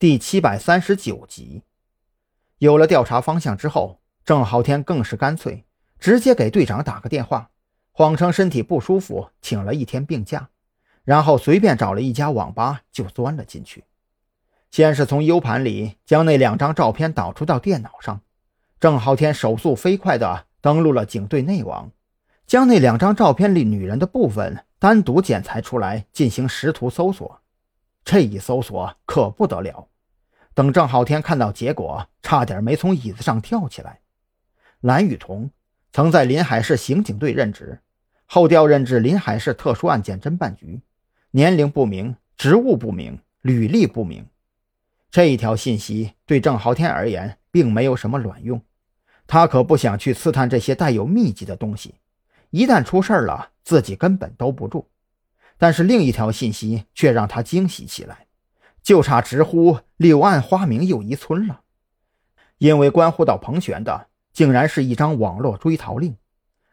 第七百三十九集。有了调查方向之后，郑浩天更是干脆，直接给队长打个电话，谎称身体不舒服，请了一天病假，然后随便找了一家网吧就钻了进去。先是从 U 盘里将那两张照片导出到电脑上，郑浩天手速飞快地登录了警队内网，将那两张照片里女人的部分单独剪裁出来进行识图搜索。这一搜索可不得了，等郑浩天看到结果，差点没从椅子上跳起来。蓝雨桐曾在临海市刑警队任职，后调任至临海市特殊案件侦办局，年龄不明，职务不明，履历不明。这一条信息对郑浩天而言并没有什么卵用，他可不想去刺探这些带有秘籍的东西，一旦出事了，自己根本兜不住。但是另一条信息却让他惊喜起来，就差直呼“柳暗花明又一村”了，因为关乎到彭璇的，竟然是一张网络追逃令，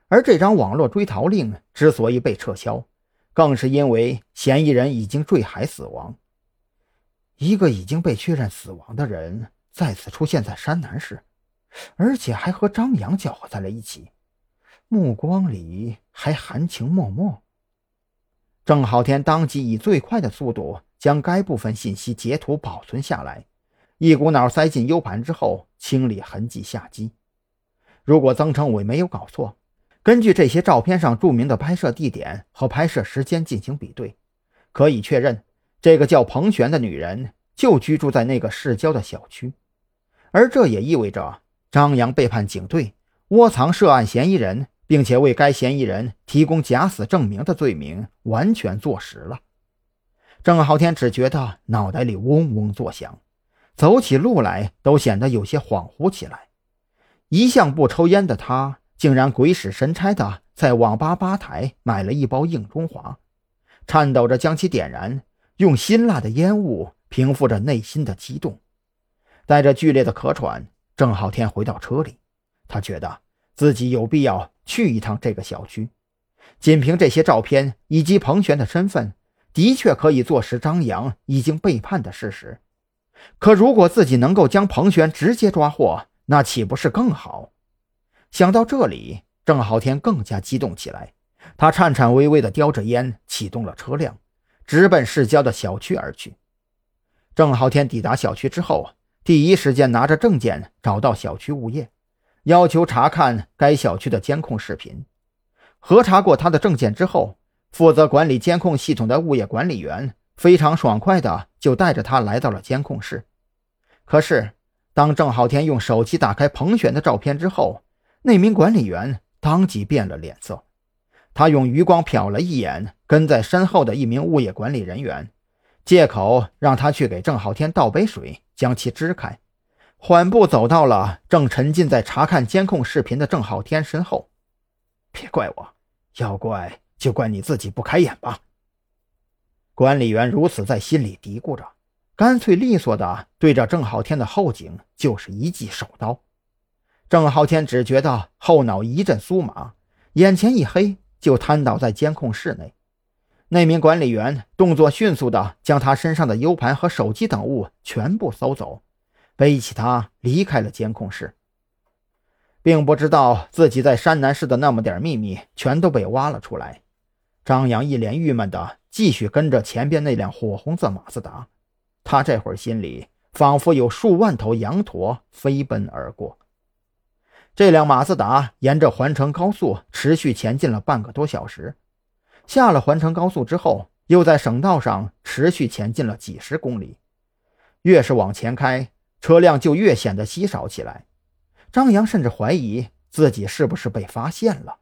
而这张网络追逃令之所以被撤销，更是因为嫌疑人已经坠海死亡。一个已经被确认死亡的人再次出现在山南市，而且还和张扬搅和在了一起，目光里还含情脉脉。郑浩天当即以最快的速度将该部分信息截图保存下来，一股脑塞进 U 盘之后清理痕迹下机。如果曾成伟没有搞错，根据这些照片上著名的拍摄地点和拍摄时间进行比对，可以确认。这个叫彭璇的女人就居住在那个市郊的小区，而这也意味着张扬背叛警队、窝藏涉案嫌疑人，并且为该嫌疑人提供假死证明的罪名完全坐实了。郑浩天只觉得脑袋里嗡嗡作响，走起路来都显得有些恍惚起来。一向不抽烟的他，竟然鬼使神差的在网吧吧台买了一包硬中华，颤抖着将其点燃。用辛辣的烟雾平复着内心的激动，带着剧烈的咳喘，郑浩天回到车里。他觉得自己有必要去一趟这个小区。仅凭这些照片以及彭璇的身份，的确可以坐实张扬已经背叛的事实。可如果自己能够将彭璇直接抓获，那岂不是更好？想到这里，郑浩天更加激动起来。他颤颤巍巍地叼着烟，启动了车辆。直奔市郊的小区而去。郑浩天抵达小区之后，第一时间拿着证件找到小区物业，要求查看该小区的监控视频。核查过他的证件之后，负责管理监控系统的物业管理员非常爽快的就带着他来到了监控室。可是，当郑浩天用手机打开彭璇的照片之后，那名管理员当即变了脸色。他用余光瞟了一眼跟在身后的一名物业管理人员，借口让他去给郑浩天倒杯水，将其支开，缓步走到了正沉浸在查看监控视频的郑浩天身后。别怪我，要怪就怪你自己不开眼吧。管理员如此在心里嘀咕着，干脆利索的对着郑浩天的后颈就是一记手刀。郑浩天只觉得后脑一阵酥麻，眼前一黑。就瘫倒在监控室内，那名管理员动作迅速的将他身上的 U 盘和手机等物全部搜走，背起他离开了监控室，并不知道自己在山南市的那么点秘密全都被挖了出来。张扬一脸郁闷的继续跟着前边那辆火红色马自达，他这会儿心里仿佛有数万头羊驼飞奔而过。这辆马自达沿着环城高速持续前进了半个多小时，下了环城高速之后，又在省道上持续前进了几十公里。越是往前开，车辆就越显得稀少起来。张扬甚至怀疑自己是不是被发现了。